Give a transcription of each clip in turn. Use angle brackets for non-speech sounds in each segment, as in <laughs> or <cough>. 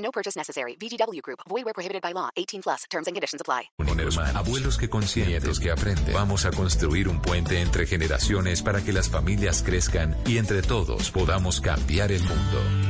No purchase necessary. VGW Group. Void where prohibited by law. 18 plus. Terms and conditions apply. Abuelos que consienten, que aprenden. Vamos a construir un puente entre generaciones para que las familias crezcan y entre todos podamos cambiar el mundo.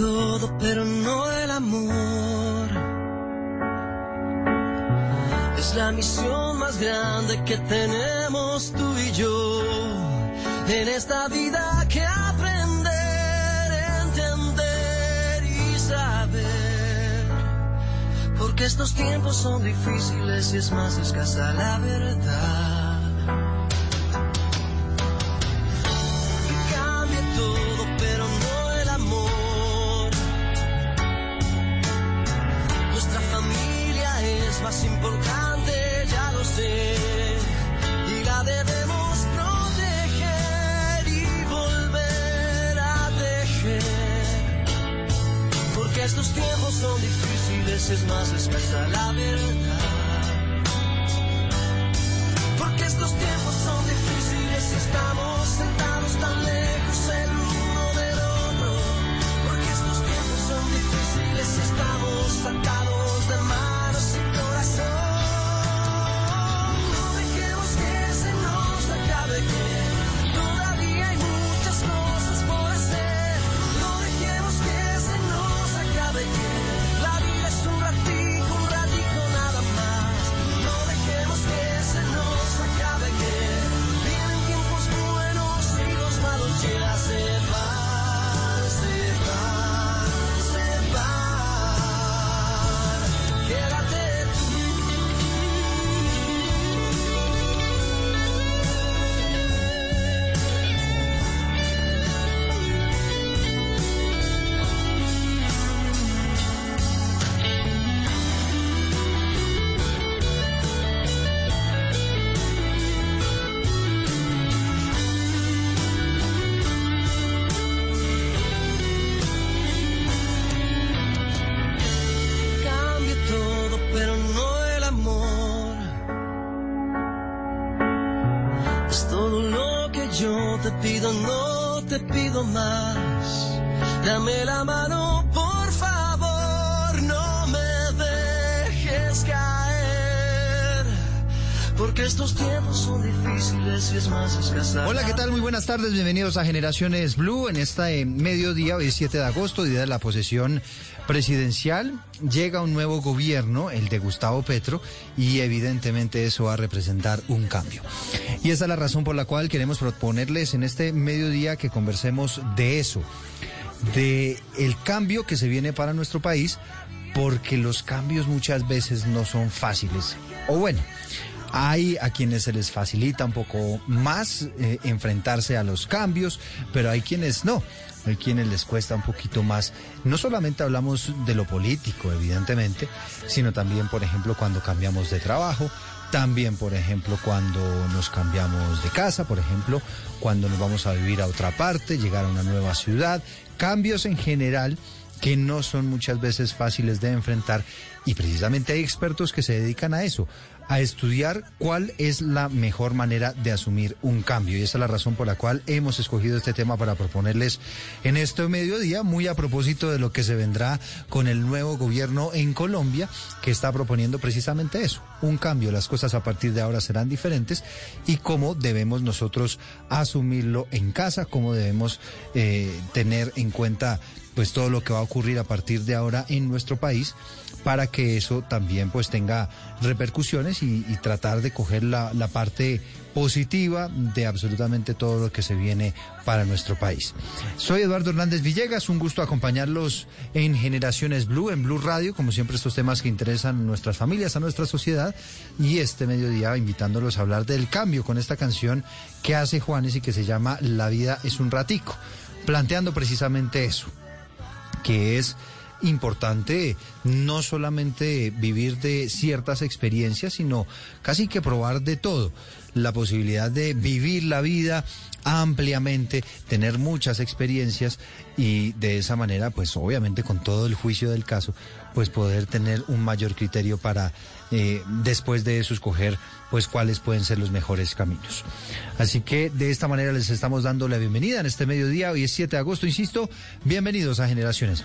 Todo, pero no el amor. Es la misión más grande que tenemos tú y yo en esta vida que aprender, entender y saber. Porque estos tiempos son difíciles y es más escasa la verdad. Hola, ¿qué tal? Muy buenas tardes, bienvenidos a Generaciones Blue en este mediodía, hoy es 7 de agosto, día de la posesión presidencial. Llega un nuevo gobierno, el de Gustavo Petro, y evidentemente eso va a representar un cambio. Y esa es la razón por la cual queremos proponerles en este mediodía que conversemos de eso, de el cambio que se viene para nuestro país, porque los cambios muchas veces no son fáciles. O bueno, hay a quienes se les facilita un poco más eh, enfrentarse a los cambios, pero hay quienes no. Hay quienes les cuesta un poquito más. No solamente hablamos de lo político, evidentemente, sino también, por ejemplo, cuando cambiamos de trabajo, también, por ejemplo, cuando nos cambiamos de casa, por ejemplo, cuando nos vamos a vivir a otra parte, llegar a una nueva ciudad, cambios en general que no son muchas veces fáciles de enfrentar y precisamente hay expertos que se dedican a eso, a estudiar cuál es la mejor manera de asumir un cambio. Y esa es la razón por la cual hemos escogido este tema para proponerles en este mediodía, muy a propósito de lo que se vendrá con el nuevo gobierno en Colombia, que está proponiendo precisamente eso, un cambio. Las cosas a partir de ahora serán diferentes y cómo debemos nosotros asumirlo en casa, cómo debemos eh, tener en cuenta pues todo lo que va a ocurrir a partir de ahora en nuestro país para que eso también pues tenga repercusiones y, tratar de coger la, la, parte positiva de absolutamente todo lo que se viene para nuestro país. Soy Eduardo Hernández Villegas, un gusto acompañarlos en Generaciones Blue, en Blue Radio, como siempre estos temas que interesan a nuestras familias, a nuestra sociedad, y este mediodía invitándolos a hablar del cambio con esta canción que hace Juanes y que se llama La vida es un ratico, planteando precisamente eso que es importante no solamente vivir de ciertas experiencias, sino casi que probar de todo. La posibilidad de vivir la vida ampliamente, tener muchas experiencias y de esa manera, pues obviamente con todo el juicio del caso, pues poder tener un mayor criterio para eh, después de eso escoger pues cuáles pueden ser los mejores caminos. Así que de esta manera les estamos dando la bienvenida en este mediodía, hoy es 7 de agosto, insisto, bienvenidos a Generaciones.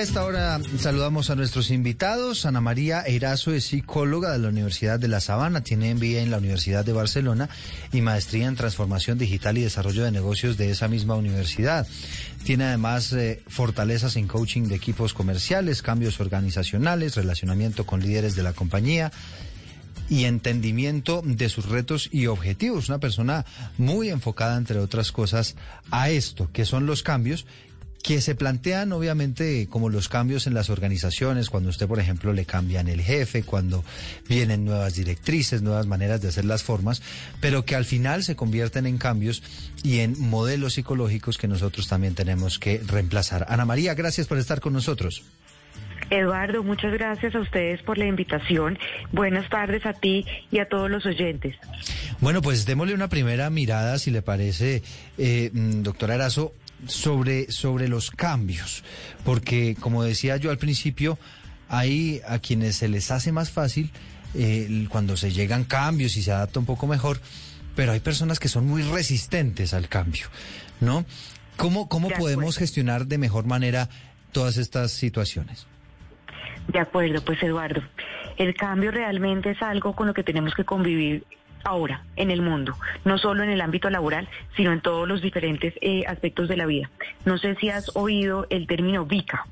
Esta hora saludamos a nuestros invitados. Ana María Erazo es psicóloga de la Universidad de La Sabana, tiene MBA en la Universidad de Barcelona y maestría en transformación digital y desarrollo de negocios de esa misma universidad. Tiene además eh, fortalezas en coaching de equipos comerciales, cambios organizacionales, relacionamiento con líderes de la compañía y entendimiento de sus retos y objetivos. Una persona muy enfocada, entre otras cosas, a esto, que son los cambios que se plantean obviamente como los cambios en las organizaciones, cuando usted, por ejemplo, le cambian el jefe, cuando vienen nuevas directrices, nuevas maneras de hacer las formas, pero que al final se convierten en cambios y en modelos psicológicos que nosotros también tenemos que reemplazar. Ana María, gracias por estar con nosotros. Eduardo, muchas gracias a ustedes por la invitación. Buenas tardes a ti y a todos los oyentes. Bueno, pues démosle una primera mirada, si le parece, eh, doctora Arazo, sobre, sobre los cambios, porque como decía yo al principio, hay a quienes se les hace más fácil eh, cuando se llegan cambios y se adapta un poco mejor, pero hay personas que son muy resistentes al cambio, ¿no? ¿Cómo, cómo podemos gestionar de mejor manera todas estas situaciones? De acuerdo, pues Eduardo, el cambio realmente es algo con lo que tenemos que convivir ahora en el mundo, no solo en el ámbito laboral, sino en todos los diferentes eh, aspectos de la vida. No sé si has oído el término VICA,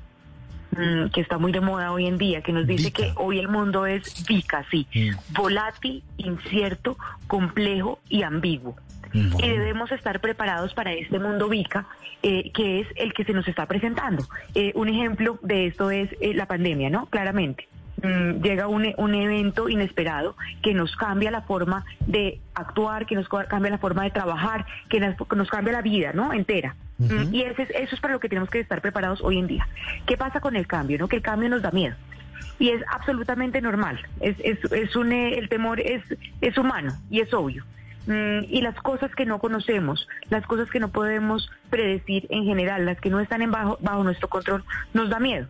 mm, que está muy de moda hoy en día, que nos dice que hoy el mundo es VICA, sí, mm. volátil, incierto, complejo y ambiguo. Y debemos estar preparados para este mundo VICA, eh, que es el que se nos está presentando. Eh, un ejemplo de esto es la pandemia, ¿no? Claramente. Mm, llega un, un, evento inesperado que nos cambia la forma de actuar, que nos cambia la forma de trabajar, que nos, cambia la vida, ¿no? Entera. Mm, y ese, eso es para lo que tenemos que estar preparados hoy en día. ¿Qué pasa con el cambio? ¿no? Que el cambio nos da miedo. Y es absolutamente normal. Es, es, es un, eh, el temor es, es humano y es obvio. Mm, y las cosas que no conocemos, las cosas que no podemos predecir en general, las que no están en bajo, bajo nuestro control, nos da miedo.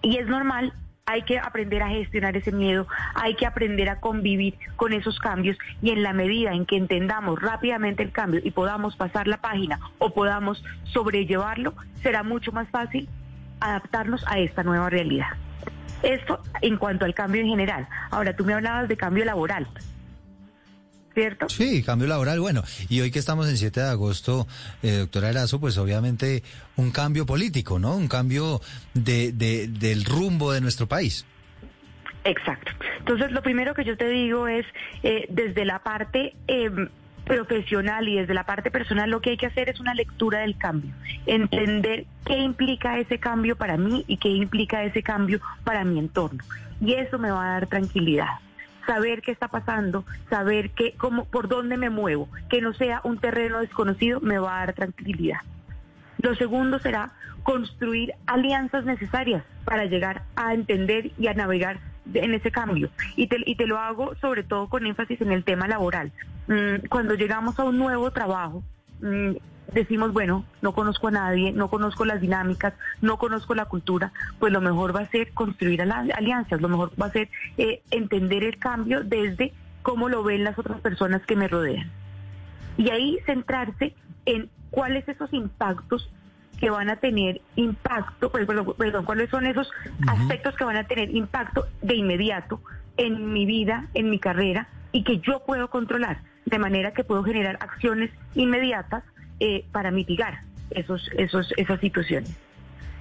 y es normal hay que aprender a gestionar ese miedo, hay que aprender a convivir con esos cambios y en la medida en que entendamos rápidamente el cambio y podamos pasar la página o podamos sobrellevarlo, será mucho más fácil adaptarnos a esta nueva realidad. Esto en cuanto al cambio en general. Ahora, tú me hablabas de cambio laboral. ¿Cierto? Sí, cambio laboral, bueno, y hoy que estamos en 7 de agosto, eh, doctora Erazo, pues obviamente un cambio político, ¿no? Un cambio de, del rumbo de nuestro país. Exacto. Entonces, lo primero que yo te digo es, eh, desde la parte eh, profesional y desde la parte personal, lo que hay que hacer es una lectura del cambio, entender qué implica ese cambio para mí y qué implica ese cambio para mi entorno. Y eso me va a dar tranquilidad. Saber qué está pasando, saber qué, cómo, por dónde me muevo, que no sea un terreno desconocido, me va a dar tranquilidad. Lo segundo será construir alianzas necesarias para llegar a entender y a navegar en ese cambio. Y te, y te lo hago sobre todo con énfasis en el tema laboral. Mm, cuando llegamos a un nuevo trabajo, mm, decimos, bueno, no conozco a nadie, no conozco las dinámicas, no conozco la cultura, pues lo mejor va a ser construir alianzas, lo mejor va a ser eh, entender el cambio desde cómo lo ven las otras personas que me rodean. Y ahí centrarse en cuáles esos impactos que van a tener impacto, pues, perdón, perdón, cuáles son esos aspectos que van a tener impacto de inmediato en mi vida, en mi carrera y que yo puedo controlar, de manera que puedo generar acciones inmediatas eh, para mitigar esos, esos, esas situaciones.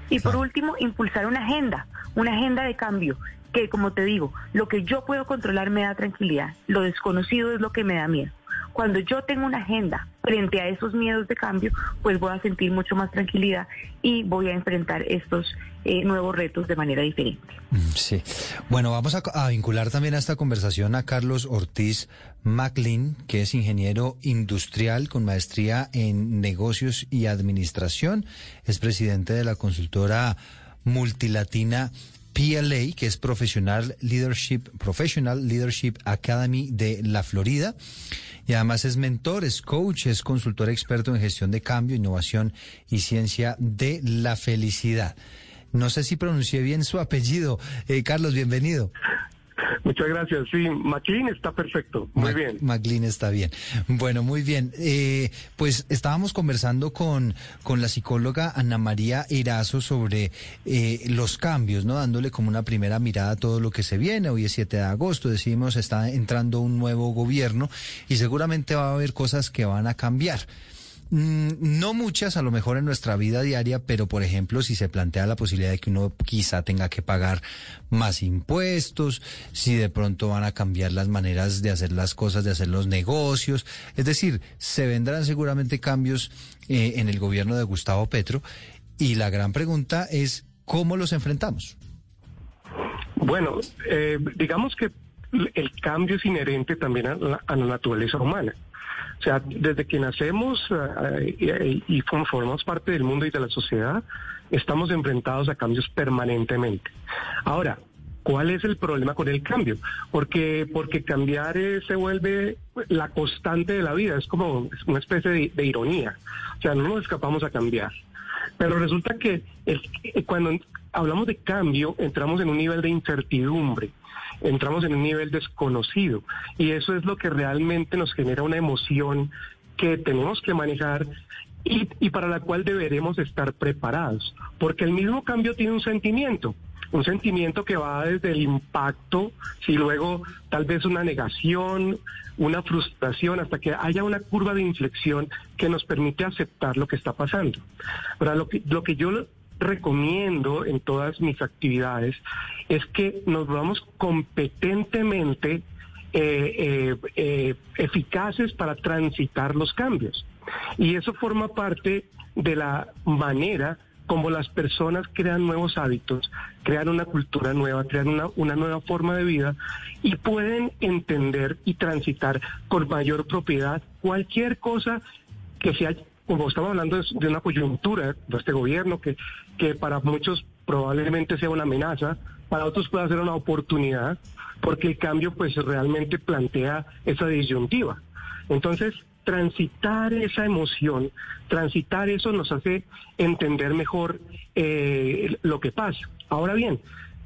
Y por último, impulsar una agenda, una agenda de cambio, que como te digo, lo que yo puedo controlar me da tranquilidad, lo desconocido es lo que me da miedo. Cuando yo tengo una agenda frente a esos miedos de cambio, pues voy a sentir mucho más tranquilidad y voy a enfrentar estos eh, nuevos retos de manera diferente. Mm, sí. Bueno, vamos a, vincular también a esta conversación a Carlos Ortiz MacLean, que es ingeniero industrial con maestría en negocios y administración. Es presidente de la consultora multilatina PLA, que es Professional Leadership, Professional Leadership Academy de la Florida. Y además es mentor, es coach, es consultor experto en gestión de cambio, innovación y ciencia de la felicidad. No sé si pronuncié bien su apellido. Eh, Carlos, bienvenido. Muchas gracias. Sí, McLean está perfecto. Muy bien. McLean está bien. Bueno, muy bien. Eh, pues estábamos conversando con, con la psicóloga Ana María Erazo sobre eh, los cambios, ¿no? Dándole como una primera mirada a todo lo que se viene. Hoy es 7 de agosto, decimos, está entrando un nuevo gobierno y seguramente va a haber cosas que van a cambiar. Mm, no muchas, a lo mejor en nuestra vida diaria, pero por ejemplo, si se plantea la posibilidad de que uno quizá tenga que pagar más impuestos, si de pronto van a cambiar las maneras de hacer las cosas, de hacer los negocios, es decir, se vendrán seguramente cambios eh, en el gobierno de Gustavo Petro y la gran pregunta es cómo los enfrentamos. Bueno, eh, digamos que el cambio es inherente también a la naturaleza humana. O sea, desde que nacemos eh, y, formamos parte del mundo y de la sociedad, estamos enfrentados a cambios permanentemente. Ahora, ¿Cuál es el problema con el cambio? Porque, porque cambiar se vuelve la constante de la vida, es como una especie de, ironía. O sea, no nos escapamos a cambiar. Pero resulta que cuando hablamos de cambio, entramos en un nivel de incertidumbre entramos en un nivel desconocido y eso es lo que realmente nos genera una emoción que tenemos que manejar y, para la cual deberemos estar preparados, porque el mismo cambio tiene un sentimiento, un sentimiento que va desde el impacto, y luego tal vez una negación, una frustración, hasta que haya una curva de inflexión que nos permite aceptar lo que está pasando. Ahora, lo que, lo que yo recomiendo en todas mis actividades es que nos volvamos competentemente eh, eh, eh, eficaces para transitar los cambios. Y eso forma parte de la manera como las personas crean nuevos hábitos, crean una cultura nueva, crean una, una nueva forma de vida y pueden entender y transitar con mayor propiedad cualquier cosa que sea como estamos hablando de, una coyuntura de este gobierno que, que para muchos probablemente sea una amenaza, para otros puede ser una oportunidad, porque el cambio pues realmente plantea esa disyuntiva. Entonces, transitar esa emoción, transitar eso nos hace entender mejor eh, lo que pasa. Ahora bien,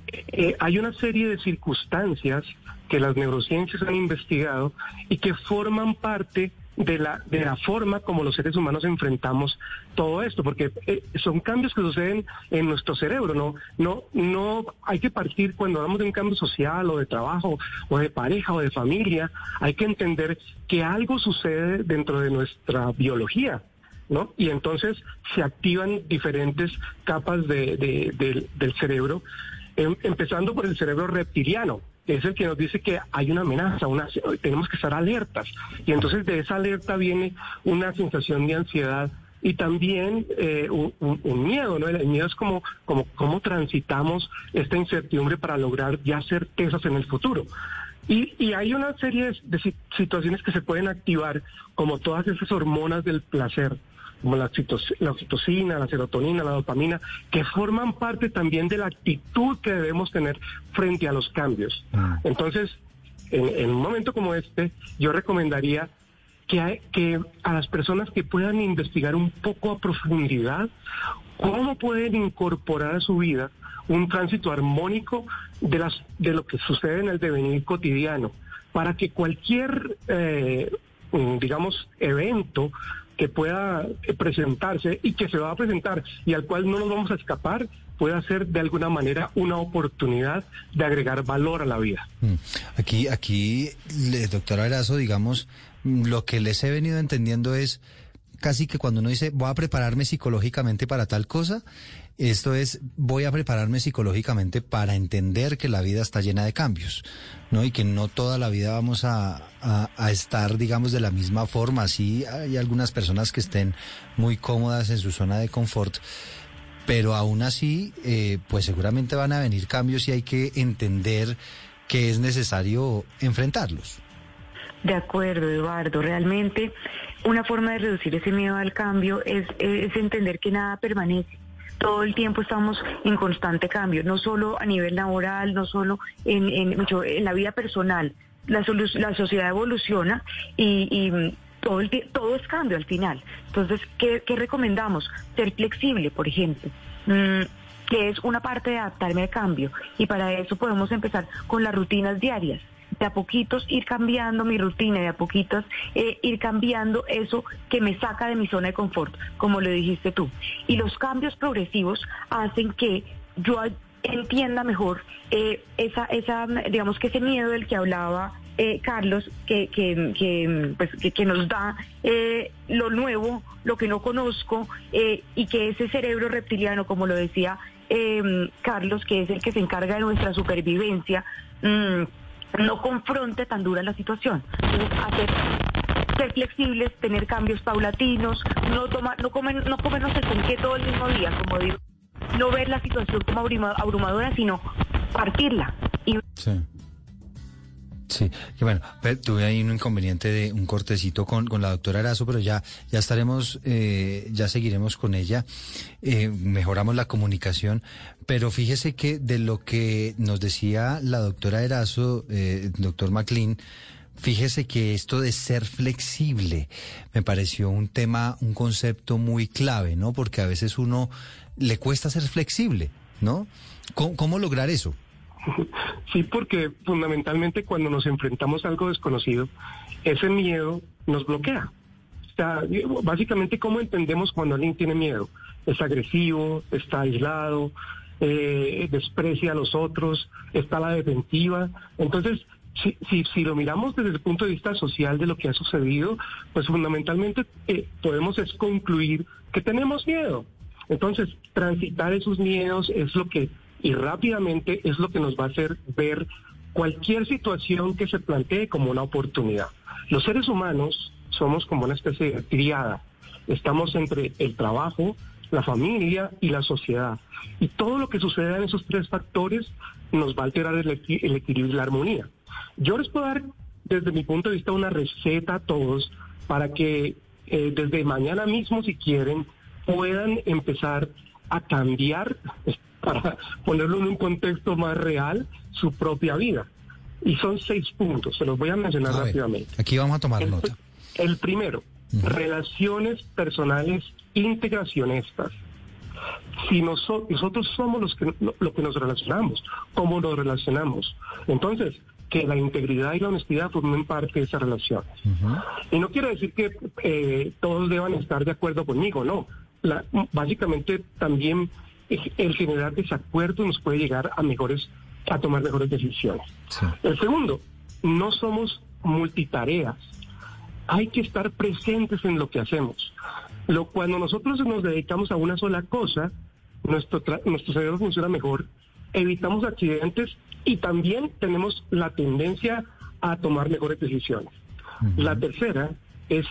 eh, hay una serie de circunstancias que las neurociencias han investigado y que forman parte de la, de la forma como los seres humanos enfrentamos todo esto, porque eh, son cambios que suceden en nuestro cerebro, no, no, no hay que partir cuando hablamos de un cambio social o de trabajo o de pareja o de familia, hay que entender que algo sucede dentro de nuestra biología. ¿No? Y entonces se activan diferentes capas de, del cerebro Em- empezando por el cerebro reptiliano, es el que nos dice que hay una amenaza, una, tenemos que estar alertas. Y entonces de esa alerta viene una sensación de ansiedad y también eh, un, un- miedo, ¿no? El miedo es como, como cómo transitamos esta incertidumbre para lograr ya certezas en el futuro. Y, y hay una serie de, de si- situaciones que se pueden activar, como todas esas hormonas del placer, como la, oxitocina, la serotonina, la dopamina, que forman parte también de la actitud que debemos tener frente a los cambios. Entonces, en, en un momento como este, yo recomendaría que, a las personas que puedan investigar un poco a profundidad cómo pueden incorporar a su vida un tránsito armónico de, las, de lo que sucede en el devenir cotidiano, para que cualquier, eh, mm, digamos, evento que pueda eh, presentarse y que se va a presentar y al cual no nos vamos a escapar, pueda ser de alguna manera una oportunidad de agregar valor a la vida. Mm. Aquí, aquí, doctora Erazo, digamos, mm, lo que les he venido entendiendo es casi que cuando uno dice voy a prepararme psicológicamente para tal cosa, esto es voy a prepararme psicológicamente para entender que la vida está llena de cambios, ¿no? Y que no toda la vida vamos a, estar, digamos, de la misma forma. Sí, hay algunas personas que estén muy cómodas en su zona de confort, pero aún así, eh, pues seguramente van a venir cambios y hay que entender que es necesario enfrentarlos. De acuerdo, Eduardo. Realmente una forma de reducir ese miedo al cambio es, es entender que nada permanece. Todo el tiempo estamos en constante cambio, no solo a nivel laboral, no solo en, en, en la vida personal. La, la sociedad evoluciona y, mm, todo, todo es cambio al final. Entonces, ¿qué, qué recomendamos? Ser flexible, por ejemplo. Mm, que es una parte de adaptarme al cambio. Y para eso podemos empezar con las rutinas diarias. De a poquitos ir cambiando mi rutina, de a poquitos eh, ir cambiando eso que me saca de mi zona de confort, como lo dijiste tú. Y los cambios progresivos hacen que yo entienda mejor eh, esa, esa, digamos que ese miedo del que hablaba eh, Carlos, que, que, que, pues, que, nos da lo nuevo, lo que no conozco, y que ese cerebro reptiliano, como lo decía Carlos, que es el que se encarga de nuestra supervivencia, mm, no confronte tan dura la situación. Hacer ser flexibles, tener cambios paulatinos, no tomar, no comer, no comernos el ponqué todo el mismo día, como digo, no ver la situación como abruma- abrumadora, sino partirla y Sí. Sí, que bueno, tuve ahí un inconveniente de un cortecito con, con la doctora Arazo, pero ya, ya estaremos, eh, ya seguiremos con ella, eh, mejoramos la comunicación, pero fíjese que de lo que nos decía la doctora Erazo, eh, doctor McLean, fíjese que esto de ser flexible me pareció un tema, un concepto muy clave, ¿no? Porque a veces uno le cuesta ser flexible, ¿no? ¿Cómo, cómo lograr eso? <laughs> Sí, porque fundamentalmente cuando nos enfrentamos a algo desconocido, ese miedo nos bloquea. O sea, básicamente, ¿cómo entendemos cuando alguien tiene miedo? Es agresivo, está aislado, eh, desprecia a los otros, está a la defensiva. Entonces, si, si, si lo miramos desde el punto de vista social de lo que ha sucedido, pues fundamentalmente eh, podemos es concluir que tenemos miedo. Entonces, transitar esos miedos es lo que, y rápidamente es lo que nos va a hacer ver cualquier situación que se plantee como una oportunidad. Los seres humanos somos como una especie de triada. Estamos entre el trabajo, la familia y la sociedad. Y todo lo que suceda en esos tres factores nos va a alterar el, equi- el equilibrio y la armonía. Yo les puedo dar, desde mi punto de vista, una receta a todos para que eh, desde mañana mismo, si quieren, puedan empezar a cambiar, <laughs> para ponerlo en un contexto más real, su propia vida. Y son seis puntos, se los voy a mencionar A ver, rápidamente. aquí vamos a tomar El, nota. el primero, relaciones personales integracionistas. Si noso- nosotros somos los que, lo, lo que nos relacionamos, cómo nos relacionamos. Entonces, que la integridad y la honestidad formen parte de esas relaciones. Y no quiero decir que eh, todos deban estar de acuerdo conmigo, no. La- básicamente también eh, el generar desacuerdos nos puede llegar a mejores, a tomar mejores decisiones. Sí. El segundo, no somos multitareas. Hay que estar presentes en lo que hacemos. Lo, cuando nosotros nos dedicamos a una sola cosa, nuestro, nuestro cerebro funciona mejor evitamos accidentes y también tenemos la tendencia a tomar mejores decisiones. La tercera es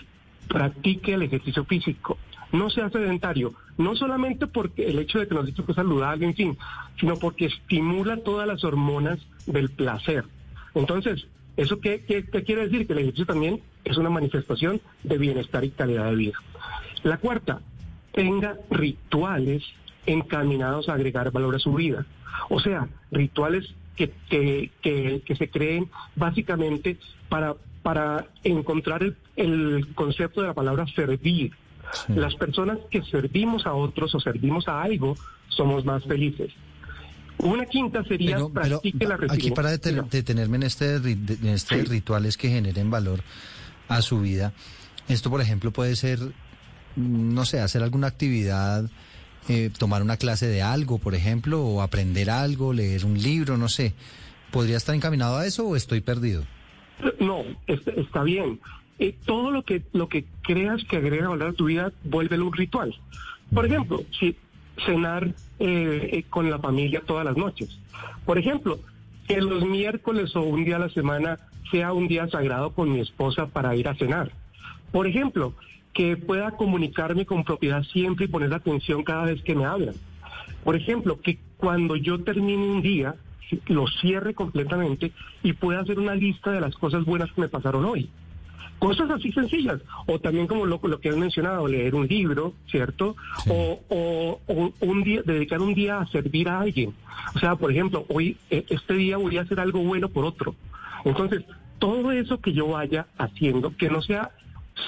practique el ejercicio físico. No sea sedentario, no solamente porque el hecho de que nos dicho que es saludable, en fin, sino porque estimula todas las hormonas del placer. Entonces, ¿eso qué, qué- qué quiere decir? Que el ejercicio también es una manifestación de bienestar y calidad de vida. La cuarta, tenga rituales encaminados a agregar valor a su vida. O sea, rituales que, que, que, que se creen básicamente para, para encontrar el, el concepto de la palabra servir. Las personas que servimos a otros o servimos a algo somos más felices. Una quinta sería Pero, pero practique la aquí resiliencia. para detener- detenerme en este, en Sí. rituales que generen valor a su vida, esto por ejemplo puede ser, no sé, hacer alguna actividad, eh, tomar una clase de algo, por ejemplo, o aprender algo, leer un libro, no sé. ¿Podría estar encaminado a eso o estoy perdido? No, es- está bien. Eh, todo lo que lo que creas que agrega valor a tu vida, vuélvelo un ritual. Por ejemplo, si cenar eh, eh, con la familia todas las noches. Por ejemplo, que los miércoles o un día a la semana sea un día sagrado con mi esposa para ir a cenar. Por ejemplo, que pueda comunicarme con propiedad siempre y poner atención cada vez que me hablan. Por ejemplo, que cuando yo termine un día, lo cierre completamente y pueda hacer una lista de las cosas buenas que me pasaron hoy. Cosas así sencillas. O también como lo, lo que han mencionado, leer un libro, ¿cierto? O, o- o un día, dedicar un día a servir a alguien. O sea, por ejemplo, hoy, eh, este día voy a hacer algo bueno por otro. Entonces, todo eso que yo vaya haciendo, que no sea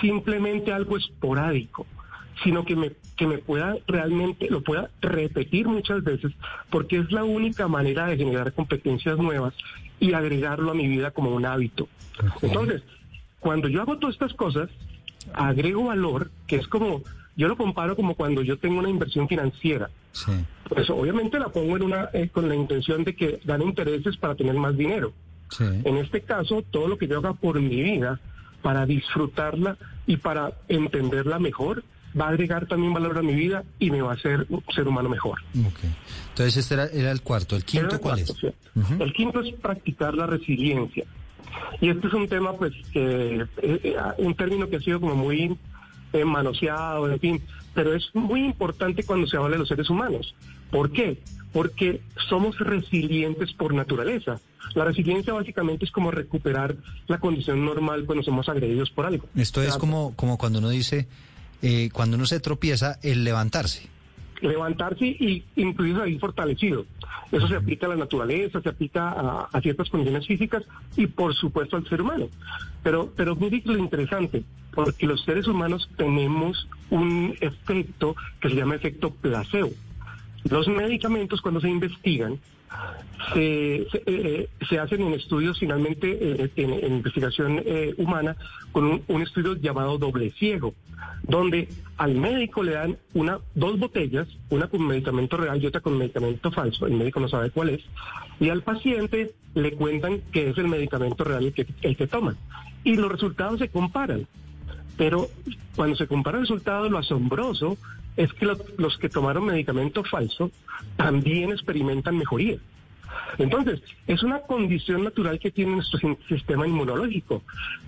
simplemente algo esporádico, sino que me, que me pueda realmente, lo pueda repetir muchas veces, porque es la única manera de generar competencias nuevas y agregarlo a mi vida como un hábito. Entonces, cuando yo hago todas estas cosas, agrego valor, que es como, yo lo comparo como cuando yo tengo una inversión financiera. Sí. Pues obviamente la pongo en una, eh, con la intención de que gane intereses para tener más dinero. Sí. En este caso, todo lo que yo haga por mi vida, para disfrutarla y para entenderla mejor, va a agregar también valor a mi vida y me va a hacer un ser humano mejor. Ok. Entonces este era, era el cuarto. ¿El quinto el cuál cuarto, es? ¿cierto? El quinto es practicar la resiliencia. Y este es un tema, pues, que eh, eh, un término que ha sido como muy eh, manoseado, en fin, pero es muy importante cuando se habla de los seres humanos. ¿Por qué? Porque somos resilientes por naturaleza. La resiliencia básicamente es como recuperar la condición normal cuando somos agredidos por algo. Esto es como, como cuando uno dice, eh, cuando uno se tropieza, el levantarse. Levantarse y incluso salir fortalecido. Eso se aplica a la naturaleza, se aplica a, ciertas condiciones físicas y por supuesto al ser humano. Pero, pero mire lo interesante, porque los seres humanos tenemos un efecto que se llama efecto placebo. Los medicamentos cuando se investigan se, se, eh, se hacen en estudios finalmente eh, en, investigación eh, humana con un, un estudio llamado doble ciego, donde al médico le dan una dos botellas, una con medicamento real y otra con medicamento falso, el médico no sabe cuál es, y al paciente le cuentan que es el medicamento real el que, el que toman. Y los resultados se comparan. Pero cuando se compara el resultado, lo asombroso es que lo- los que tomaron medicamento falso también experimentan mejoría. Entonces, es una condición natural que tiene nuestro sistema inmunológico,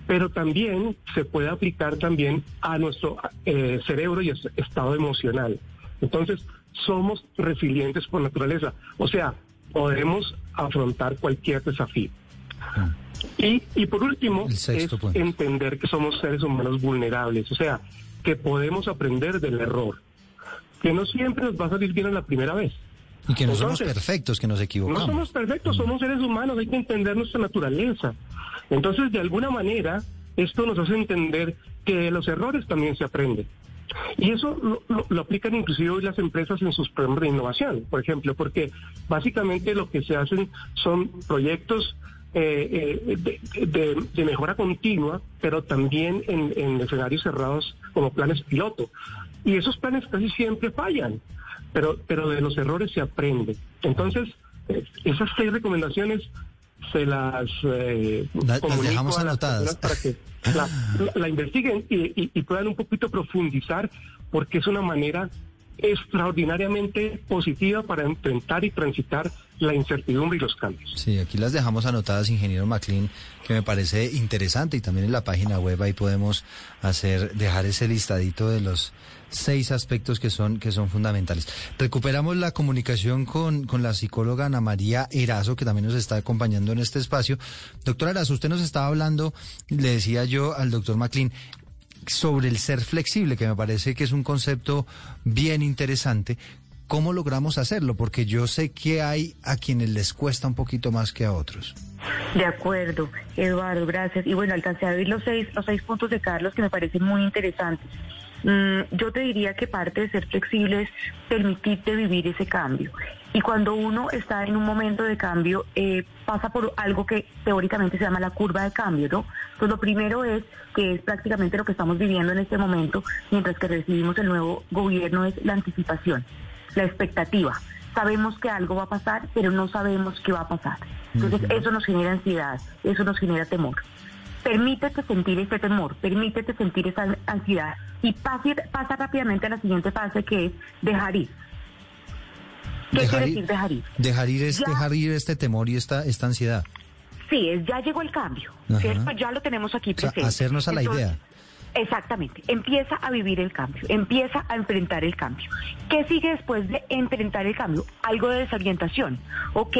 pero también se puede aplicar también a nuestro eh, cerebro y es- estado emocional. Entonces, somos resilientes por naturaleza, o sea, podemos afrontar cualquier desafío. Y, y por último, es punto. entender que somos seres humanos vulnerables, o sea, que podemos aprender del error, que no siempre nos va a salir bien a la primera vez. Y que no somos perfectos, que nos No equivocamos. somos perfectos, somos seres humanos, hay que entender nuestra naturaleza. Entonces, de alguna manera, esto nos hace entender que de los errores también se aprende. Y eso lo, lo- lo aplican inclusive hoy las empresas en sus programas de innovación, por ejemplo, porque básicamente lo que se hacen son proyectos eh, eh, de, de- de mejora continua, pero también en, en escenarios cerrados como planes piloto. Y esos planes casi siempre fallan, pero, pero de los errores se aprende. Entonces, eh, esas seis recomendaciones se las, eh, La- las dejamos a las anotadas. para que la, la- la investiguen y, y- y puedan un poquito profundizar, porque es una manera extraordinariamente positiva para enfrentar y transitar la incertidumbre y los cambios. Sí, aquí las dejamos anotadas, ingeniero MacLean, que me parece interesante y también en la página web ahí podemos hacer, dejar ese listadito de los seis aspectos que son, que son fundamentales. Recuperamos la comunicación con, con la psicóloga Ana María Erazo, que también nos está acompañando en este espacio. Doctora Erazo, usted nos estaba hablando, le decía yo al doctor MacLean, sobre el ser flexible, que me parece que es un concepto bien interesante. ¿Cómo logramos hacerlo? Porque yo sé que hay a quienes les cuesta un poquito más que a otros. De acuerdo, Eduardo, gracias. Y bueno, alcancé a ver los seis, los seis puntos de Carlos que me parecen muy interesantes. Mm, yo te diría que parte de ser flexible es permitirte vivir ese cambio. Y cuando uno está en un momento de cambio, eh, pasa por algo que teóricamente se llama la curva de cambio, ¿no? Pues lo primero es, que es prácticamente lo que estamos viviendo en este momento, mientras que recibimos el nuevo gobierno, es la anticipación, la expectativa. Sabemos que algo va a pasar, pero no sabemos qué va a pasar. Entonces eso nos genera ansiedad, eso nos genera temor. Permítete sentir ese temor, permítete sentir esa ansiedad y pase- pasa rápidamente a la siguiente fase que es dejar ir. ¿Qué Dejar quiere ir- decir dejar ir? Dejar ir es Ya. dejar ir este temor y esta, esta ansiedad. Sí, es, ya llegó el cambio, Ajá. ¿cierto? Ya lo tenemos aquí O sea, presente. hacernos a la Entonces, idea. Exactamente, empieza a vivir el cambio, empieza a enfrentar el cambio. ¿Qué sigue después de enfrentar el cambio? Algo de desorientación. Ok,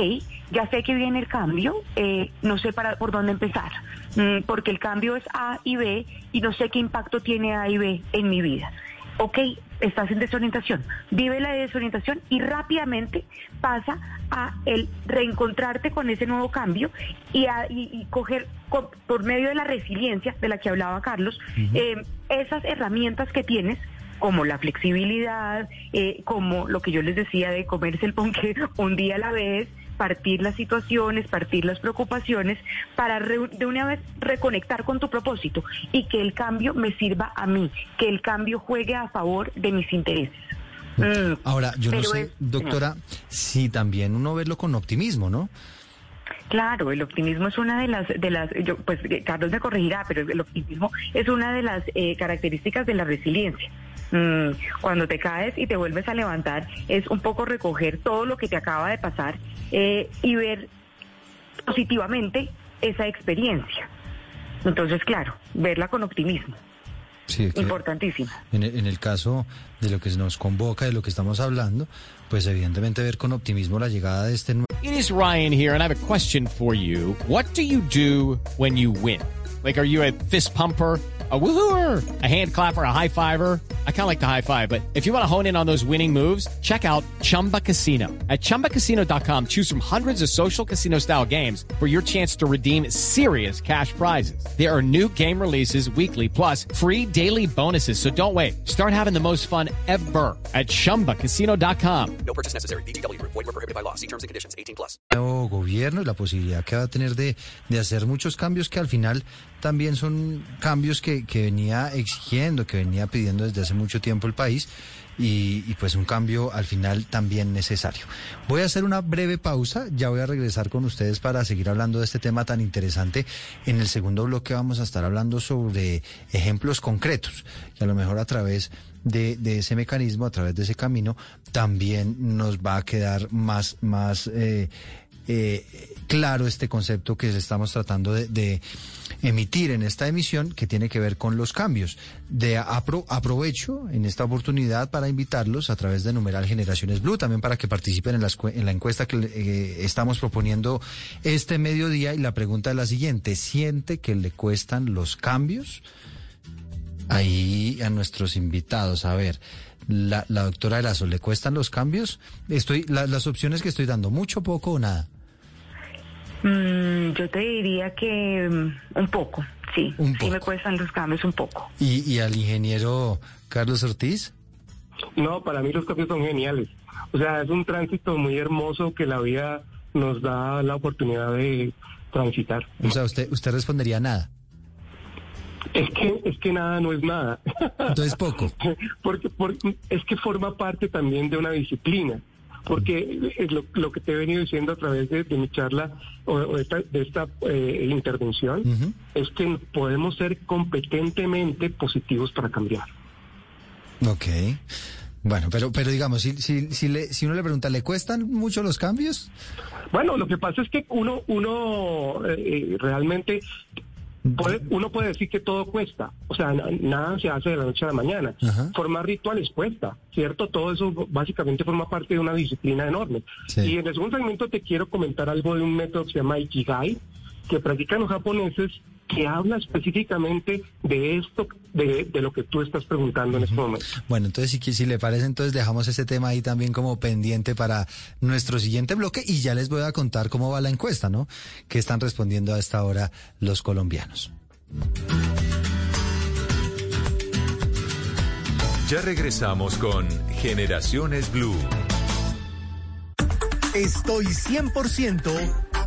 ya sé que viene el cambio, eh, no sé por dónde empezar, Mm, porque el cambio es A y B y no sé qué impacto tiene A y B en mi vida. Ok, estás en desorientación, vive la desorientación y rápidamente pasa a el reencontrarte con ese nuevo cambio y, a, y, y coger co- por medio de la resiliencia de la que hablaba Carlos, eh, esas herramientas que tienes como la flexibilidad, eh, como lo que yo les decía de comerse el ponqué <laughs> un día a la vez, partir las situaciones, partir las preocupaciones, para de una vez reconectar con tu propósito y que el cambio me sirva a mí, que el cambio juegue a favor de mis intereses. Mm, Ahora, yo no sé, es- doctora, si también uno verlo con optimismo, ¿no? Claro, el optimismo es una de las, de las, yo, pues eh, Carlos me corregirá, pero el optimismo es una de las eh, características de la resiliencia. Mm, cuando te caes y te vuelves a levantar, es un poco recoger todo lo que te acaba de pasar eh, y ver positivamente esa experiencia. Entonces, claro, verla con optimismo, Sí, que- importantísimo. En el, en el caso de lo que nos convoca, de lo que estamos hablando, pues evidentemente ver con optimismo la llegada de este nuevo It is Ryan here, and I have a question for you. What do you do when you win? Like, are you a fist pumper? A woohooer, a hand clapper, a high fiver. I kind of like the high five, but if you want to hone in on those winning moves, check out Chumba Casino. At chumbacasino.com, choose from hundreds of social casino style games for your chance to redeem serious cash prizes. There are new game releases weekly, plus free daily bonuses. So don't wait. Start having the most fun ever at chumbacasino.com. No purchase necessary. VGW Group. Void were prohibited by law. See terms and conditions. 18 plus. nuevo gobierno y la posibilidad que va a tener de, de hacer muchos cambios que al final también son cambios que, que venía exigiendo, que venía pidiendo desde hace mucho tiempo el país y, pues un cambio al final también necesario. Voy a hacer una breve pausa, ya voy a regresar con ustedes para seguir hablando de este tema tan interesante. En el segundo bloque vamos a estar hablando sobre ejemplos concretos y a lo mejor a través de, ese mecanismo, a través de ese camino, también nos va a quedar más, más eh, eh, claro este concepto que estamos tratando de emitir en esta emisión que tiene que ver con los cambios. De apro- aprovecho en esta oportunidad para invitarlos a través de numeral Generaciones Blue, también para que participen en la, encuesta que eh, estamos proponiendo este mediodía y la pregunta es la siguiente, ¿siente que le cuestan los cambios? Ahí a nuestros invitados, a ver, la, la doctora Erazo, ¿le cuestan los cambios? Estoy, la- las opciones que estoy dando, mucho, poco o nada. Mm, yo te diría que mm, un poco, sí. Un Sí me poco. cuestan los cambios un poco. ¿Y, y al ingeniero Carlos Ortiz? No, para mí los cambios son geniales. O sea, es un tránsito muy hermoso que la vida nos da la oportunidad de transitar. O sea, usted, usted respondería nada. Es que, es que nada no es nada. Entonces poco. <laughs> porque, porque es que forma parte también de una disciplina. Porque es lo, lo que te he venido diciendo a través de, de mi charla o, o de esta, de esta, eh, intervención es que podemos ser competentemente positivos para cambiar. Ok. Bueno, pero, pero digamos, si, si, si, le, si uno le pregunta, ¿le cuestan mucho los cambios? Bueno, lo que pasa es que uno, uno eh, realmente puede- uno puede decir que todo cuesta, o sea, na- nada se hace de la noche a la mañana. Ajá. Formar rituales cuesta, ¿cierto? Todo eso básicamente forma parte de una disciplina enorme. Sí. Y en el segundo segmento te quiero comentar algo de un método que se llama Ikigai, que practican los japoneses, que habla específicamente de esto, de, de lo que tú estás preguntando en este momento. Bueno, entonces si, si le parece, entonces dejamos ese tema ahí también como pendiente para nuestro siguiente bloque y ya les voy a contar cómo va la encuesta, ¿no? Que están respondiendo a esta hora los colombianos. Ya regresamos con Generaciones Blue. Estoy 100%.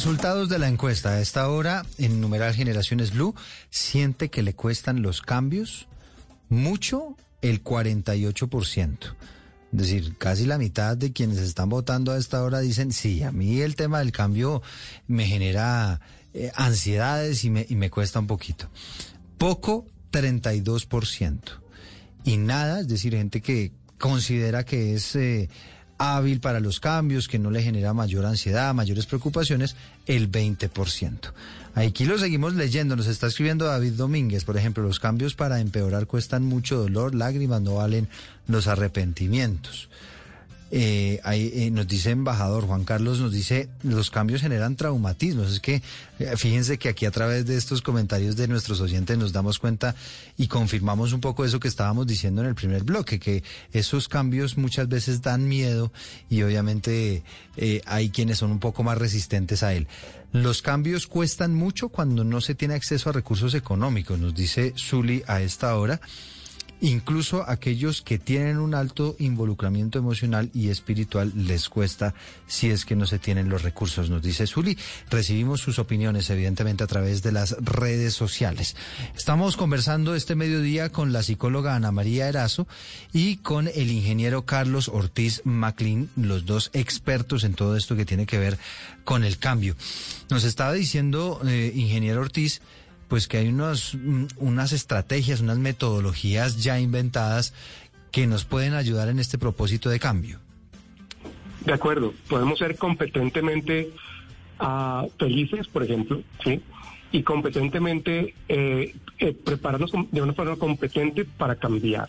Resultados de la encuesta. A esta hora, en numeral Generaciones Blue, siente que le cuestan los cambios mucho el 48%. Es decir, casi la mitad de quienes están votando a esta hora dicen, sí, a mí el tema del cambio me genera eh, ansiedades y me, y me cuesta un poquito. Poco, 32%. Y nada, es decir, gente que considera que es eh, hábil para los cambios, que no le genera mayor ansiedad, mayores preocupaciones, el 20%. Aquí lo seguimos leyendo, nos está escribiendo David Domínguez, por ejemplo, los cambios para empeorar cuestan mucho dolor, lágrimas, no valen los arrepentimientos. Eh, ahí, eh, nos dice embajador Juan Carlos, nos dice, los cambios generan traumatismos. Es que eh, fíjense que aquí a través de estos comentarios de nuestros oyentes nos damos cuenta y confirmamos un poco eso que estábamos diciendo en el primer bloque, que esos cambios muchas veces dan miedo y obviamente eh, hay quienes son un poco más resistentes a él. Los cambios cuestan mucho cuando no se tiene acceso a recursos económicos, nos dice Zuli a esta hora incluso aquellos que tienen un alto involucramiento emocional y espiritual les cuesta si es que no se tienen los recursos, nos dice Zuli. Recibimos sus opiniones, evidentemente, a través de las redes sociales. Estamos conversando este mediodía con la psicóloga Ana María Erazo y con el ingeniero Carlos Ortiz Maclin, los dos expertos en todo esto que tiene que ver con el cambio. Nos estaba diciendo, eh, ingeniero Ortiz, pues que hay unos, mm, unas estrategias, unas metodologías ya inventadas que nos pueden ayudar en este propósito de cambio. De acuerdo, podemos ser competentemente ah, felices, por ejemplo, ¿sí? Y competentemente eh, eh, prepararnos de una forma competente para cambiar.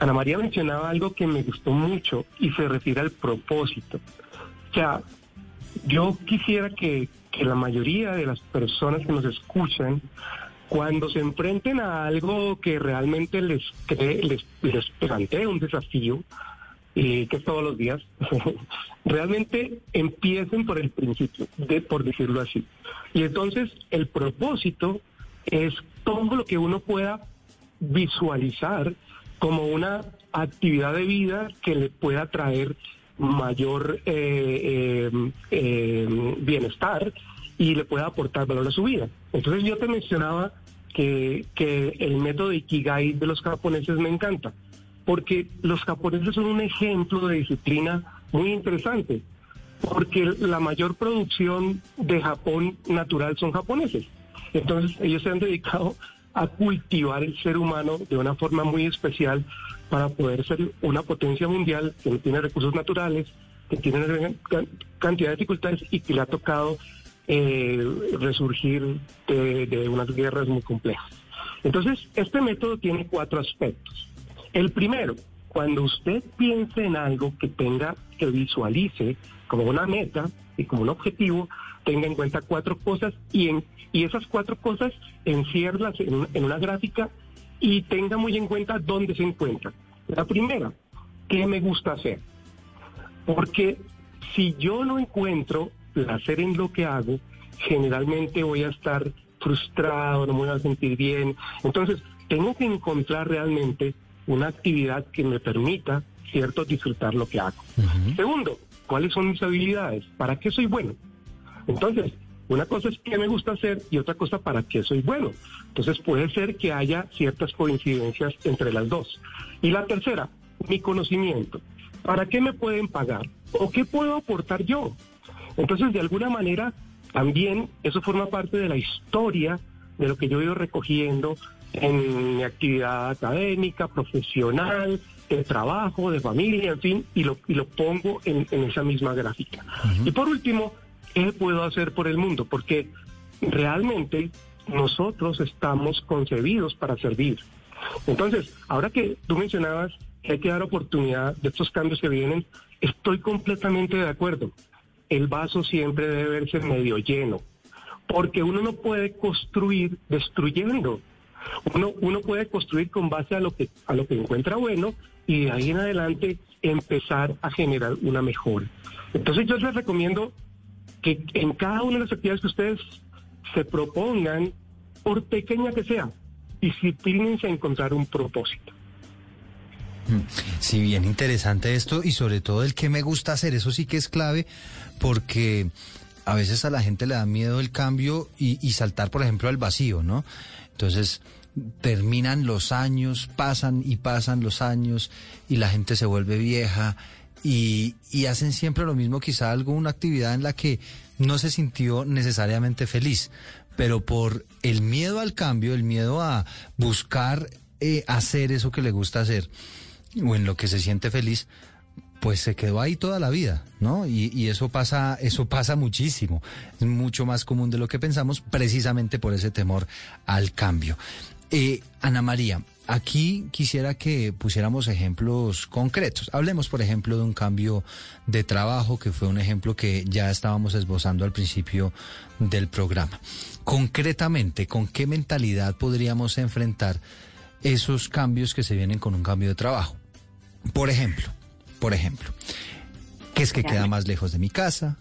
Ana María mencionaba algo que me gustó mucho y se refiere al propósito. O sea, yo quisiera que, que la mayoría de las personas que nos escuchan, cuando se enfrenten a algo que realmente les, cree- les, les plantea un desafío, y que todos los días, <laughs> realmente empiecen por el principio, de, por decirlo así. Y entonces el propósito es todo lo que uno pueda visualizar como una actividad de vida que le pueda traer mayor eh, eh, eh, bienestar y le pueda aportar valor a su vida. Entonces yo te mencionaba que, que el método Ikigai de los japoneses me encanta, porque los japoneses son un ejemplo de disciplina muy interesante, porque la mayor producción de Japón natural son japoneses. Entonces ellos se han dedicado a cultivar el ser humano de una forma muy especial para poder ser una potencia mundial que tiene recursos naturales, que tiene gran can- cantidad de dificultades y que le ha tocado eh, resurgir de, unas guerras muy complejas. Entonces, este método tiene cuatro aspectos. El primero, cuando usted piense en algo que tenga, que visualice como una meta y como un objetivo, tenga en cuenta cuatro cosas y, en, y esas cuatro cosas enciérlas en, un- en una gráfica y tenga muy en cuenta dónde se encuentra. La primera, ¿qué me gusta hacer? Porque si yo no encuentro placer en lo que hago, generalmente voy a estar frustrado, no me voy a sentir bien. Entonces, tengo que encontrar realmente una actividad que me permita ¿cierto? Disfrutar lo que hago. Segundo, ¿cuáles son mis habilidades? ¿Para qué soy bueno? Entonces, una cosa es qué me gusta hacer y otra cosa para qué soy bueno. Entonces puede ser que haya ciertas coincidencias entre las dos. Y la tercera, mi conocimiento. ¿Para qué me pueden pagar? ¿O qué puedo aportar yo? Entonces, de alguna manera, también eso forma parte de la historia de lo que yo he ido recogiendo en mi actividad académica, profesional, de trabajo, de familia, en fin, y lo, y lo pongo en, en esa misma gráfica. Y por último, ¿qué puedo hacer por el mundo? Porque realmente nosotros estamos concebidos para servir. Entonces, ahora que tú mencionabas que hay que dar oportunidad de estos cambios que vienen, estoy completamente de acuerdo. El vaso siempre debe verse medio lleno, porque uno no puede construir destruyendo. Uno, uno puede construir con base a lo que a lo que encuentra bueno y de ahí en adelante empezar a generar una mejora. Entonces yo les recomiendo que en cada una de las actividades que ustedes se propongan, por pequeña que sea, disciplínense a encontrar un propósito. Sí, bien interesante esto y sobre todo el que me gusta hacer, eso sí que es clave porque a veces a la gente le da miedo el cambio y, y saltar, por ejemplo, al vacío, ¿no? Entonces terminan los años, pasan y pasan los años y la gente se vuelve vieja y, y hacen siempre lo mismo, quizá alguna actividad en la que no se sintió necesariamente feliz, pero por el miedo al cambio, el miedo a buscar eh, hacer eso que le gusta hacer o en lo que se siente feliz, pues se quedó ahí toda la vida, ¿no? Y, y, eso pasa, eso pasa muchísimo. Es mucho más común de lo que pensamos, precisamente por ese temor al cambio. Eh, Ana María, aquí quisiera que pusiéramos ejemplos concretos. Hablemos, por ejemplo, de un cambio de trabajo, que fue un ejemplo que ya estábamos esbozando al principio del programa. Concretamente, ¿con qué mentalidad podríamos enfrentar esos cambios que se vienen con un cambio de trabajo? Por ejemplo, por ejemplo, que es que queda más lejos de mi casa.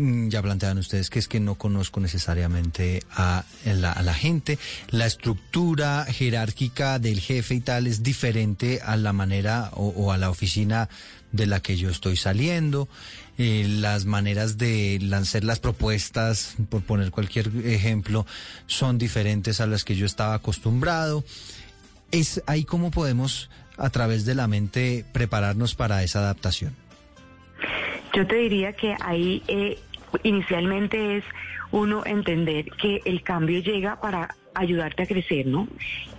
Mm, Ya planteaban ustedes que es que no conozco necesariamente a la, a la, gente. La estructura jerárquica del jefe y tal es diferente a la manera o, o a la oficina de la que yo estoy saliendo. Eh, las maneras de lanzar las propuestas, por poner cualquier ejemplo, son diferentes a las que yo estaba acostumbrado. Es ahí como podemos a través de la mente prepararnos para esa adaptación? Yo te diría que ahí eh, inicialmente es uno entender que el cambio llega para ayudarte a crecer, ¿no?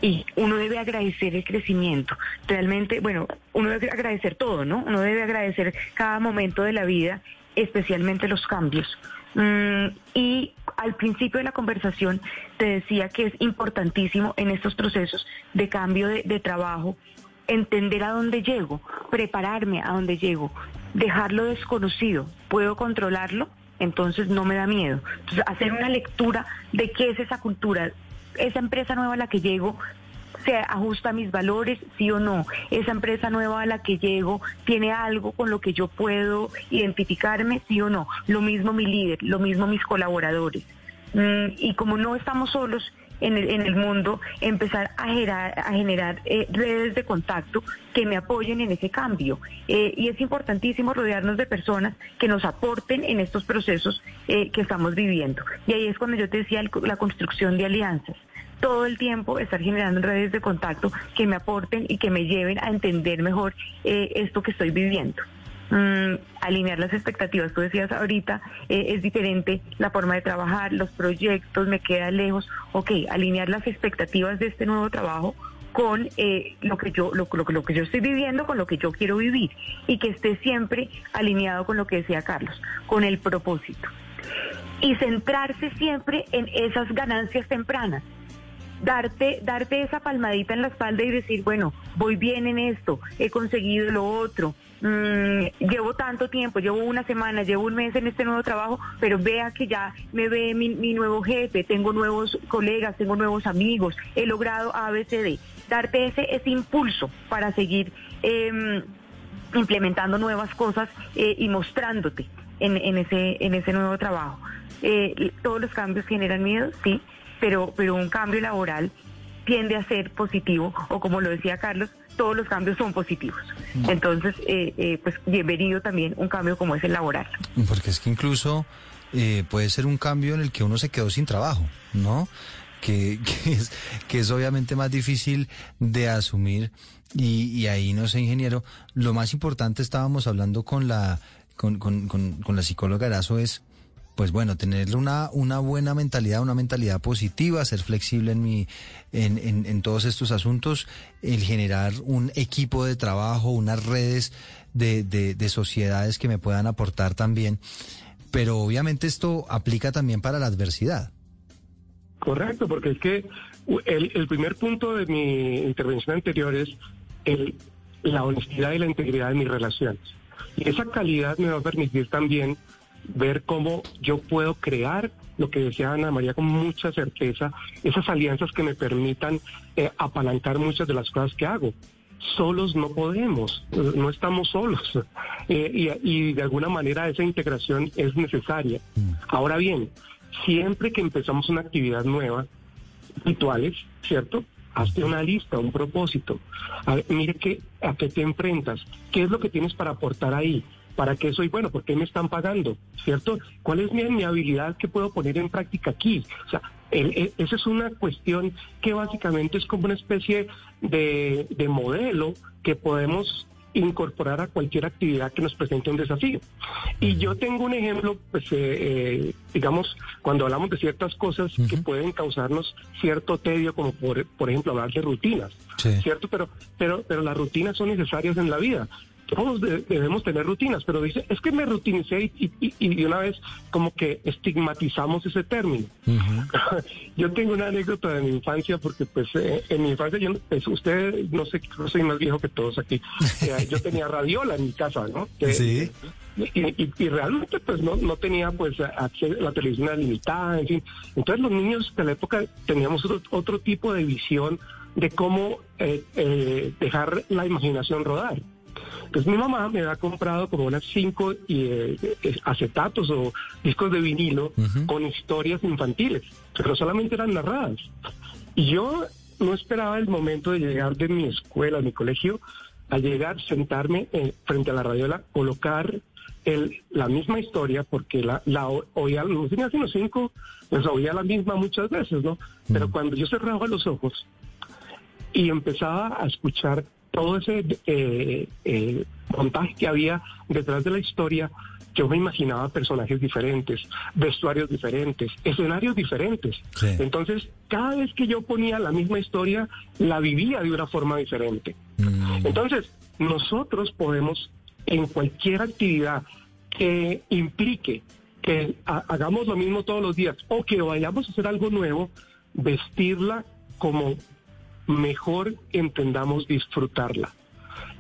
Y uno debe agradecer el crecimiento. Realmente, bueno, uno debe agradecer todo, ¿no? Uno debe agradecer cada momento de la vida, especialmente los cambios. Mm, y al principio de la conversación te decía que es importantísimo en estos procesos de cambio de, de trabajo entender a dónde llego, prepararme a dónde llego, dejarlo desconocido, puedo controlarlo, entonces no me da miedo. Entonces, hacer una lectura de qué es esa cultura, esa empresa nueva a la que llego, se ajusta a mis valores, sí o no. Esa empresa nueva a la que llego tiene algo con lo que yo puedo identificarme, sí o no. Lo mismo mi líder, lo mismo mis colaboradores. Mm, y como no estamos solos, en el, en el mundo, empezar a generar, eh, redes de contacto que me apoyen en ese cambio. Eh, y es importantísimo rodearnos de personas que nos aporten en estos procesos eh, que estamos viviendo. Y ahí es cuando yo te decía la construcción de alianzas todo el tiempo estar generando redes de contacto que me aporten y que me lleven a entender mejor eh, esto que estoy viviendo. Mm, alinear las expectativas, tú decías ahorita, eh, es diferente la forma de trabajar, los proyectos, me queda lejos, ok, alinear las expectativas de este nuevo trabajo con eh, lo que yo lo, lo, lo, que yo estoy viviendo con lo que yo quiero vivir y que esté siempre alineado con lo que decía Carlos con el propósito. Y centrarse siempre en esas ganancias tempranas. Darte, darte esa palmadita en la espalda y decir, bueno, voy bien en esto, he conseguido lo otro, mmm, llevo tanto tiempo, llevo una semana, llevo un mes en este nuevo trabajo, pero vea que ya me ve mi, mi nuevo jefe, tengo nuevos colegas, tengo nuevos amigos, he logrado ABCD, darte ese, ese impulso para seguir eh, implementando nuevas cosas eh, y mostrándote en, en, ese, en ese nuevo trabajo. Eh, todos los cambios generan miedo, sí, pero, pero un cambio laboral tiende a ser positivo o como lo decía Carlos, todos los cambios son positivos. Entonces, eh, eh, pues bienvenido también un cambio como es el laboral. Porque es que incluso eh, puede ser un cambio en el que uno se quedó sin trabajo, ¿no? Que, <laughs> que, es, que es obviamente más difícil de asumir y, y ahí no sé, ingeniero, lo más importante estábamos hablando con la, con, con, con, la psicóloga Erazo es pues bueno, tener una, una buena mentalidad, una mentalidad positiva, ser flexible en, mi, en, en, todos estos asuntos, el generar un equipo de trabajo, unas redes de, de, de sociedades que me puedan aportar también. Pero obviamente esto aplica también para la adversidad. Correcto, porque es que el, el primer punto de mi intervención anterior es el, la honestidad y la integridad de mis relaciones. Y esa calidad me va a permitir también ver cómo yo puedo crear lo que decía Ana María con mucha certeza, esas alianzas que me permitan eh, apalancar muchas de las cosas que hago. Solos no podemos, no estamos solos. <laughs> Eh, y, y de alguna manera esa integración es necesaria. Ahora bien, siempre que empezamos una actividad nueva, rituales, ¿cierto? Hazte una lista, un propósito. A ver, mire qué, a qué te enfrentas, qué es lo que tienes para aportar ahí, para qué soy bueno, por qué me están pagando, ¿cierto? ¿Cuál es mi, mi habilidad que puedo poner en práctica aquí? O sea, el- el- esa es una cuestión que básicamente es como una especie de, de modelo que podemos incorporar a cualquier actividad que nos presente un desafío. Y yo tengo un ejemplo, pues, eh, eh, digamos, cuando hablamos de ciertas cosas que pueden causarnos cierto tedio, como por, por ejemplo hablar de rutinas, ¿cierto? Pero, pero, pero las rutinas son necesarias en la vida. Todos de- debemos tener rutinas, pero dice, es que me rutinicé y, y- y de una vez como que estigmatizamos ese término. <laughs> yo tengo una anécdota de mi infancia porque pues eh, en mi infancia yo, pues, usted no sé, no soy más viejo que todos aquí. Eh, yo tenía radiola en mi casa, ¿no? Que- Sí. y, y- y realmente pues no, no tenía pues acceso a la televisión limitada, en fin. Entonces los niños de la época teníamos otro, otro tipo de visión de cómo eh, eh, dejar la imaginación rodar. Entonces mi mamá me había comprado como unas cinco eh, eh, acetatos o discos de vinilo con historias infantiles, pero solamente eran narradas. Y yo no esperaba el momento de llegar de mi escuela, de mi colegio, a llegar, sentarme eh, frente a la radiola, colocar el, la misma historia, porque la, la oía, no tenía sino cinco, pues oía la misma muchas veces, ¿no? Pero cuando yo cerraba los ojos y empezaba a escuchar todo ese eh, eh, montaje que había detrás de la historia, yo me imaginaba personajes diferentes, vestuarios diferentes, escenarios diferentes. Entonces, cada vez que yo ponía la misma historia, la vivía de una forma diferente. Entonces, nosotros podemos, en cualquier actividad que implique que ha- hagamos lo mismo todos los días o que vayamos a hacer algo nuevo, vestirla como mejor entendamos disfrutarla.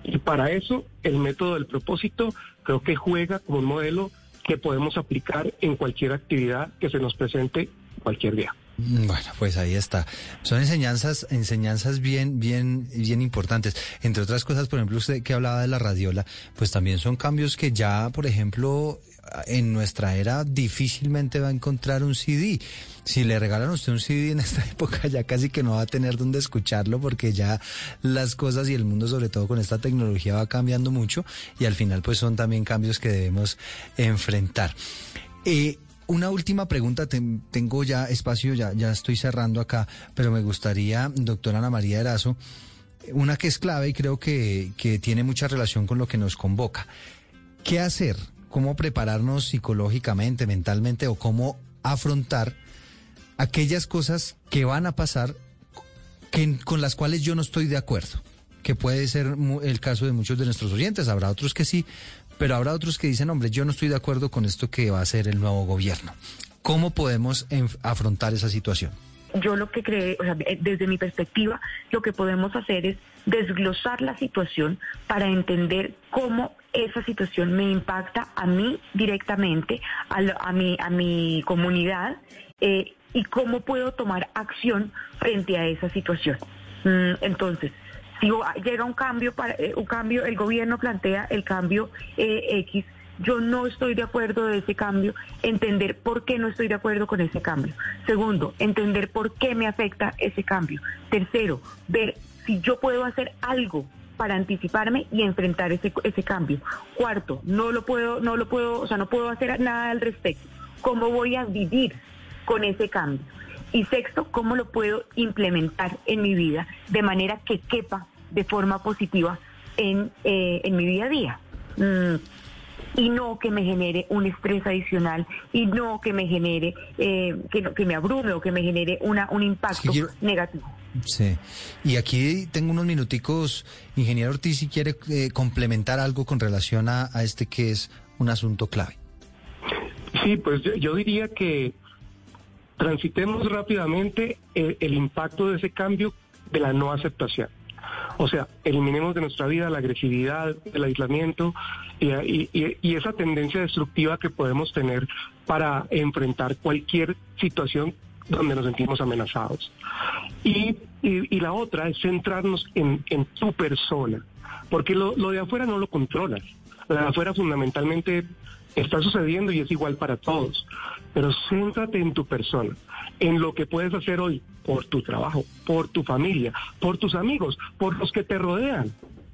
Y para eso el método del propósito creo que juega como un modelo que podemos aplicar en cualquier actividad que se nos presente cualquier día. Bueno, pues ahí está. Son enseñanzas, enseñanzas bien, bien, bien importantes. Entre otras cosas, por ejemplo, usted que hablaba de la radiola, pues también son cambios que ya, por ejemplo, en nuestra era difícilmente va a encontrar un CD. Si le regalan a usted un CD en esta <laughs> época, ya casi que no va a tener dónde escucharlo porque ya las cosas y el mundo, sobre todo con esta tecnología, va cambiando mucho y al final pues son también cambios que debemos enfrentar. Eh, una última pregunta, ten- tengo ya espacio, ya, ya estoy cerrando acá, pero me gustaría, doctora Ana María Erazo, una que es clave y creo que, que tiene mucha relación con lo que nos convoca. ¿Qué hacer? ¿Cómo prepararnos psicológicamente, mentalmente o cómo afrontar aquellas cosas que van a pasar con las cuales yo no estoy de acuerdo? Que puede ser el caso de muchos de nuestros oyentes, habrá otros que sí, pero habrá otros que dicen, hombre, yo no estoy de acuerdo con esto que va a hacer el nuevo gobierno. ¿Cómo podemos afrontar esa situación? Yo lo que creo, o sea, eh, desde mi perspectiva, lo que podemos hacer es desglosar la situación para entender cómo esa situación me impacta a mí directamente, a, lo- a, mi, a mi comunidad, eh, y cómo puedo tomar acción frente a esa situación. Mm, entonces, si va- llega un cambio, para, eh, un cambio, el gobierno plantea el cambio X, yo no estoy de acuerdo de ese cambio, entender por qué no estoy de acuerdo con ese cambio. Segundo, entender por qué me afecta ese cambio. Tercero, ver si yo puedo hacer algo para anticiparme y enfrentar ese, ese cambio. Cuarto, no lo puedo, no lo puedo, o sea, no puedo hacer nada al respecto. ¿Cómo voy a vivir con ese cambio? Y sexto, ¿cómo lo puedo implementar en mi vida de manera que quepa de forma positiva en, eh, en mi día a día? Mm, y no que me genere un estrés adicional y no que me genere, eh, que, no- que me abrume o que me genere una, un impacto negativo. Sí. Y aquí tengo unos minuticos, ingeniero Ortiz, si quiere eh, complementar algo con relación a, a este que es un asunto clave. Sí, pues yo, yo diría que transitemos rápidamente el, el impacto de ese cambio de la no aceptación. O sea, eliminemos de nuestra vida la agresividad, el aislamiento y, esa tendencia destructiva que podemos tener para enfrentar cualquier situación donde nos sentimos amenazados. Y, y- y la otra es centrarnos en, en tu persona, porque lo, lo de afuera no lo controlas. Lo de afuera fundamentalmente está sucediendo y es igual para todos. Pero céntrate en tu persona, en lo que puedes hacer hoy por tu trabajo, por tu familia, por tus amigos, por los que te rodean.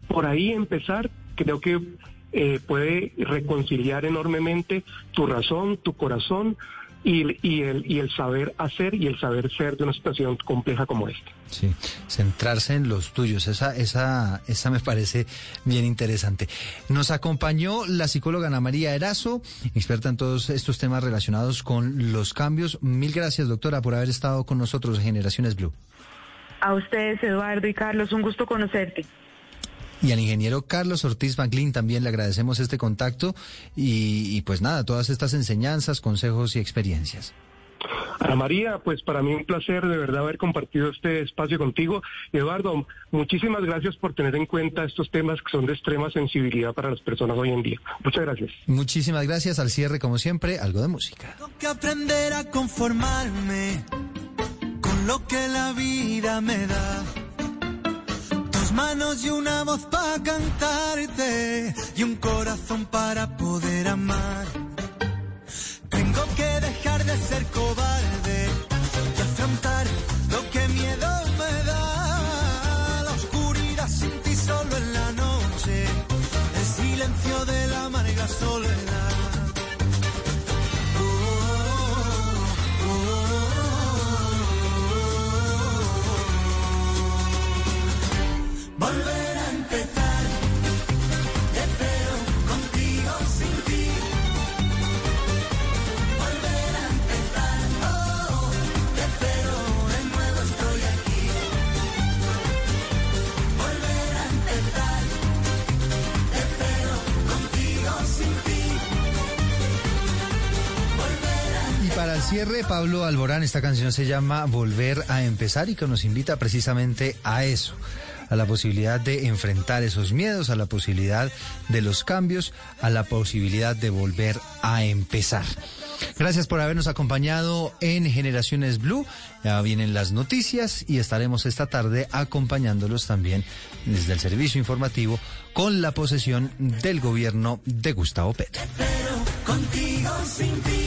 Por ahí empezar, creo que eh, puede reconciliar enormemente tu razón, tu corazón y, y el, y el saber hacer y el saber ser de una situación compleja como esta. Sí, centrarse en los tuyos, esa, esa, esa me parece bien interesante. Nos acompañó la psicóloga Ana María Erazo, experta en todos estos temas relacionados con los cambios. Mil gracias, doctora, por haber estado con nosotros en Generaciones Blue. A ustedes, Eduardo y Carlos, un gusto conocerte. Y al ingeniero Carlos Ortiz Maclin también le agradecemos este contacto y, y pues nada, todas estas enseñanzas, consejos y experiencias. Ana María, pues para mí un placer de verdad haber compartido este espacio contigo. Eduardo, muchísimas gracias por tener en cuenta estos temas que son de extrema sensibilidad para las personas hoy en día. Muchas gracias. Muchísimas gracias. Al cierre, como siempre, algo de música. que aprender a conformarme con lo que la vida me da. Manos y una voz para cantarte y un corazón para poder amar. Tengo que dejar de ser cobarde y afrontar lo que miedo me da. La oscuridad sin ti solo en la noche, el silencio de la amarga soledad. Cierre, Pablo Alborán, esta canción se llama Volver a empezar y que nos invita precisamente a eso, a la posibilidad de enfrentar esos miedos, a la posibilidad de los cambios, a la posibilidad de volver a empezar. Gracias por habernos acompañado en Generaciones Blue. Ya vienen las noticias y estaremos esta tarde acompañándolos también desde el servicio informativo con la posesión del gobierno de Gustavo Petro. Contigo sin ti.